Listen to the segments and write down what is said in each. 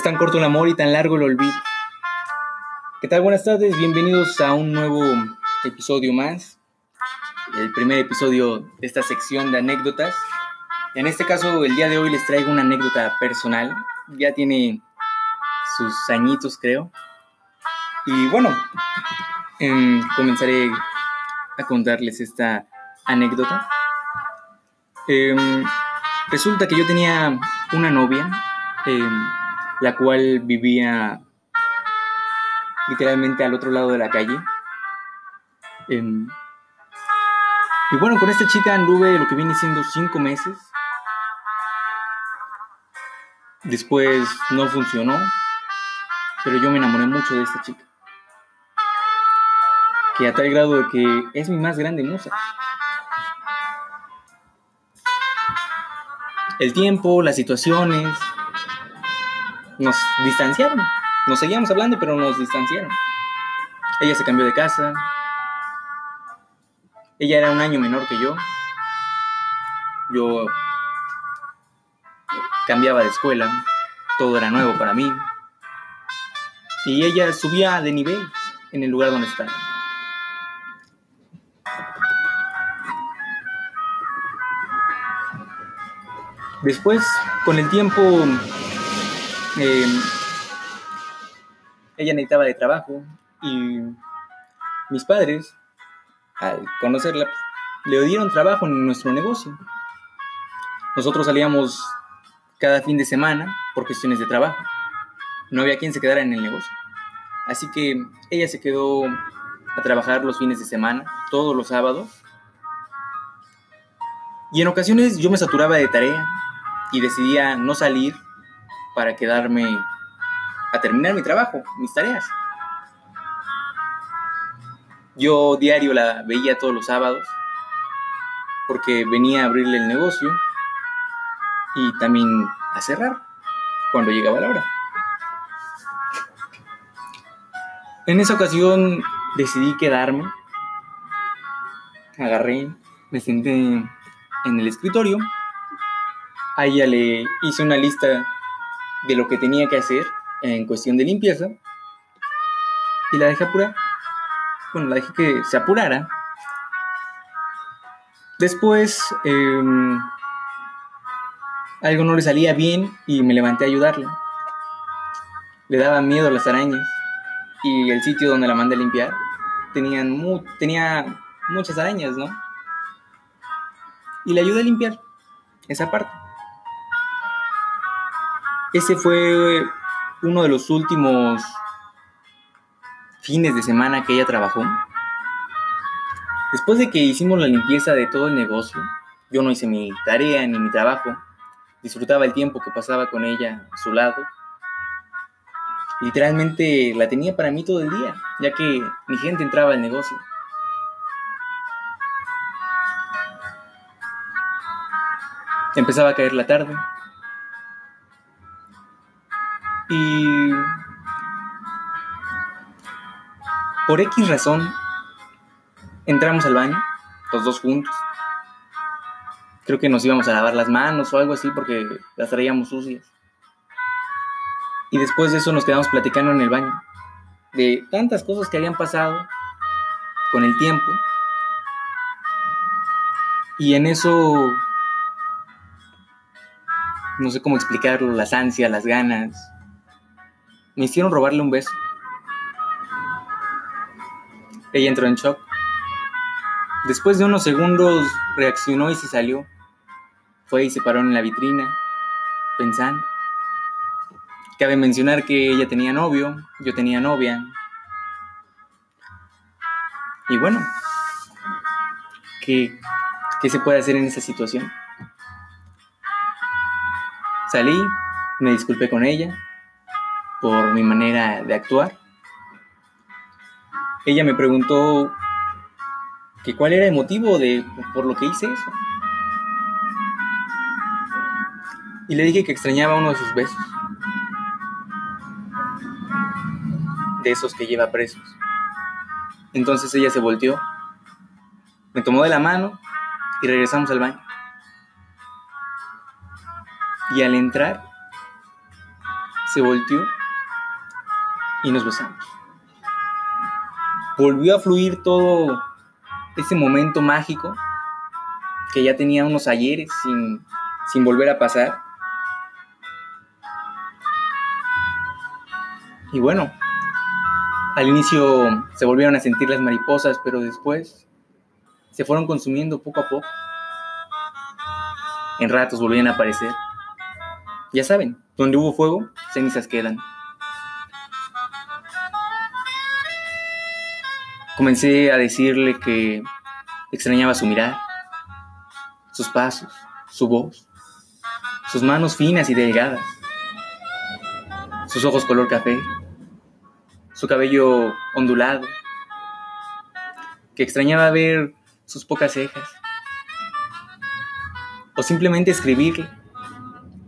Es tan corto el amor y tan largo el olvido. ¿Qué tal? Buenas tardes, bienvenidos a un nuevo episodio más. El primer episodio de esta sección de anécdotas. En este caso, el día de hoy les traigo una anécdota personal. Ya tiene sus añitos, creo. Y bueno, em, comenzaré a contarles esta anécdota. Em, resulta que yo tenía una novia. Em, la cual vivía literalmente al otro lado de la calle. Em, y bueno, con esta chica anduve lo que viene siendo cinco meses. Después no funcionó, pero yo me enamoré mucho de esta chica. Que a tal grado de que es mi más grande musa. El tiempo, las situaciones, nos distanciaron. Nos seguíamos hablando, pero nos distanciaron. Ella se cambió de casa. Ella era un año menor que yo. Yo cambiaba de escuela. Todo era nuevo para mí. Y ella subía de nivel en el lugar donde estaba. Después, con el tiempo, Em, ella necesitaba de trabajo y mis padres, al conocerla, le dieron trabajo en nuestro negocio. Nosotros salíamos cada fin de semana por cuestiones de trabajo. No había quien se quedara en el negocio. Así que ella se quedó a trabajar los fines de semana, todos los sábados. Y en ocasiones yo me saturaba de tarea y decidía no salir para quedarme a terminar mi trabajo, mis tareas. Yo diario la veía todos los sábados porque venía a abrirle el negocio y también a cerrar cuando llegaba la hora. En esa ocasión decidí quedarme, agarré, me senté en el escritorio, a ella le hice una lista de lo que tenía que hacer en cuestión de limpieza y la dejé apurar. Bueno, la dejé que se apurara. Después em, algo no le salía bien y me levanté a ayudarla. Le daba miedo las arañas y el sitio donde la mandé a limpiar tenían tenía muchas arañas, ¿no? Y le ayudé a limpiar esa parte. Ese fue uno de los últimos fines de semana que ella trabajó. Después de que hicimos la limpieza de todo el negocio, yo no hice mi tarea ni mi trabajo. Disfrutaba el tiempo que pasaba con ella a su lado. Literalmente la tenía para mí todo el día, ya que mi gente entraba al negocio. Empezaba a caer la tarde, y por X razón entramos al baño, los dos juntos. Creo que nos íbamos a lavar las manos o algo así porque las traíamos sucias. Y después de eso nos quedamos platicando en el baño de tantas cosas que habían pasado con el tiempo. Y en eso, no sé cómo explicarlo, las ansias, las ganas, me hicieron robarle un beso. Ella entró en shock. Después de unos segundos reaccionó y se salió. Fue y se paró en la vitrina, pensando. Cabe mencionar que ella tenía novio, yo tenía novia. Y bueno, ¿qué, qué se puede hacer en esa situación? Salí, me disculpé con ella, por mi manera de actuar. Ella me preguntó que cuál era el motivo de por lo que hice eso. Y le dije que extrañaba uno de sus besos. De esos que lleva presos. Entonces ella se volteó, me tomó de la mano y regresamos al baño. Y al entrar se volteó y nos besamos. Volvió a fluir todo ese momento mágico que ya tenía unos ayeres sin, sin volver a pasar. Y bueno, al inicio se volvieron a sentir las mariposas, pero después se fueron consumiendo poco a poco. En ratos volvían a aparecer. Ya saben, donde hubo fuego, cenizas quedan. Comencé a decirle que extrañaba su mirar, sus pasos, su voz, sus manos finas y delgadas, sus ojos color café, su cabello ondulado, que extrañaba ver sus pocas cejas, o simplemente escribirle,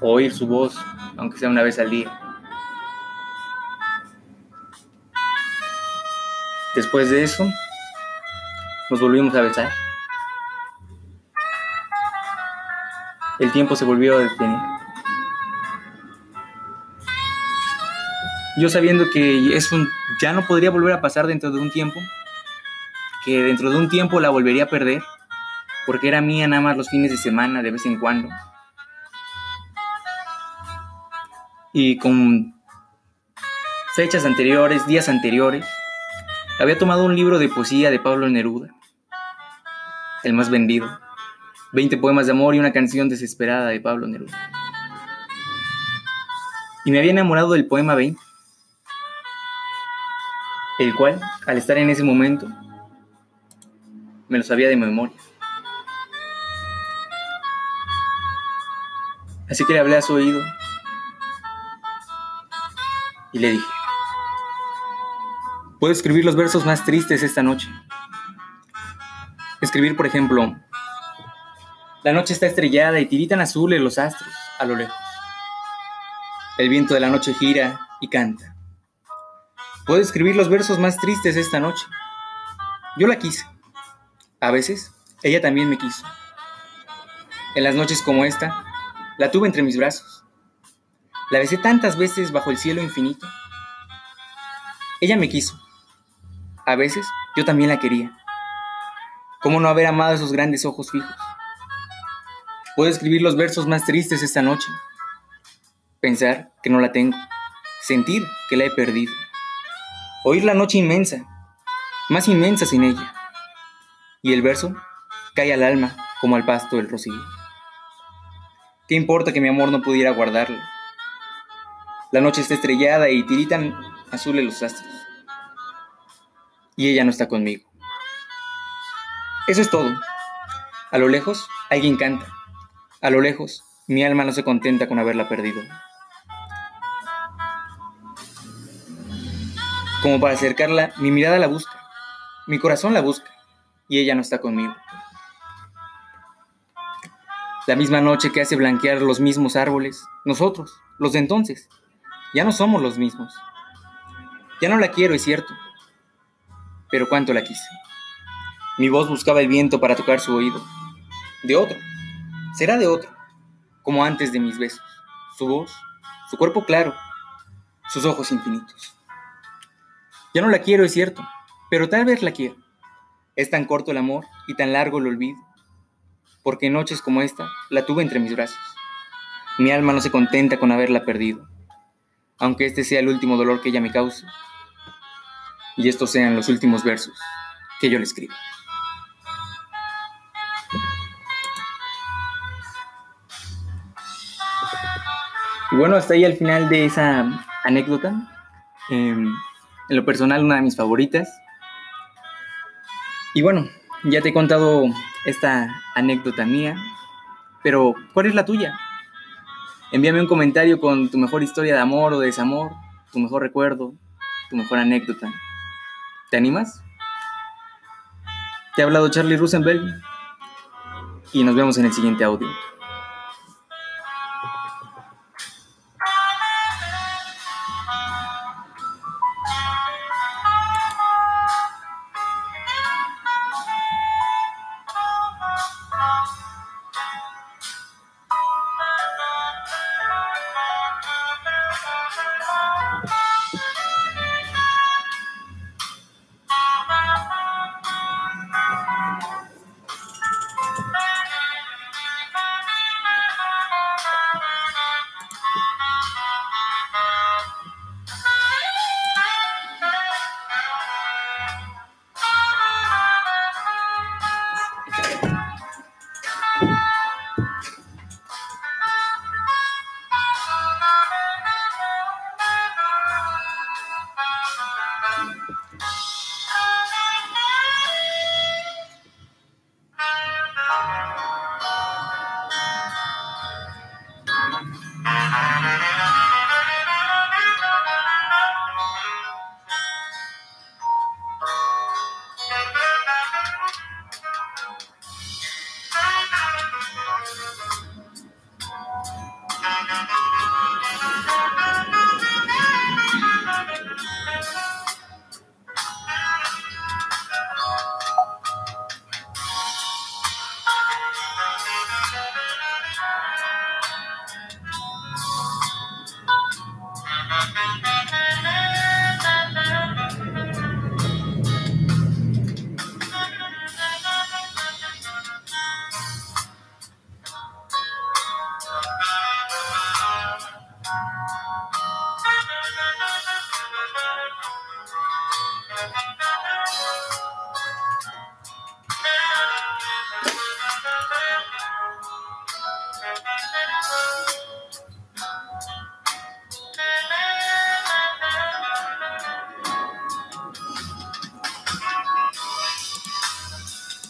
o oír su voz, aunque sea una vez al día. Después de eso, nos volvimos a besar. El tiempo se volvió a detener. Yo sabiendo que eso ya no podría volver a pasar dentro de un tiempo, que dentro de un tiempo la volvería a perder, porque era mía nada más los fines de semana, de vez en cuando. Y con fechas anteriores, días anteriores, había tomado un libro de poesía de Pablo Neruda, el más vendido. 20 poemas de amor y una canción desesperada de Pablo Neruda. Y me había enamorado del poema 20, el cual, al estar en ese momento, me lo sabía de memoria. Así que le hablé a su oído y le dije, puedo escribir los versos más tristes esta noche. Escribir, por ejemplo, la noche está estrellada y tiritan azules los astros a lo lejos. El viento de la noche gira y canta. Puedo escribir los versos más tristes esta noche. Yo la quise. A veces, ella también me quiso. En las noches como esta, la tuve entre mis brazos. La besé tantas veces bajo el cielo infinito. Ella me quiso. A veces yo también la quería. ¿Cómo no haber amado esos grandes ojos fijos? Puedo escribir los versos más tristes esta noche. Pensar que no la tengo. Sentir que la he perdido. Oír la noche inmensa, más inmensa sin ella. Y el verso cae al alma como al pasto del rocío. ¿Qué importa que mi amor no pudiera guardarlo? La noche está estrellada y tiritan azules los astros. Y ella no está conmigo. Eso es todo. A lo lejos, alguien canta. A lo lejos, mi alma no se contenta con haberla perdido. Como para acercarla, mi mirada la busca, mi corazón la busca, y ella no está conmigo. La misma noche que hace blanquear los mismos árboles, nosotros, los de entonces, ya no somos los mismos. Ya no la quiero, es cierto, pero cuánto la quise. Mi voz buscaba el viento para tocar su oído. De otro, será de otro, como antes de mis besos. Su voz, su cuerpo claro, sus ojos infinitos. Ya no la quiero, es cierto, pero tal vez la quiero. Es tan corto el amor y tan largo el olvido porque en noches como esta la tuve entre mis brazos. Mi alma no se contenta con haberla perdido, aunque este sea el último dolor que ella me cause, y estos sean los últimos versos que yo le escribo. Y bueno, hasta ahí al final de esa anécdota. Em, en lo personal, una de mis favoritas. Y bueno, ya te he contado esta anécdota mía, pero ¿cuál es la tuya? Envíame un comentario con tu mejor historia de amor o desamor, tu mejor recuerdo, tu mejor anécdota. ¿Te animas? Te ha hablado Charlie Rosenberg y nos vemos en el siguiente audio. Thank you.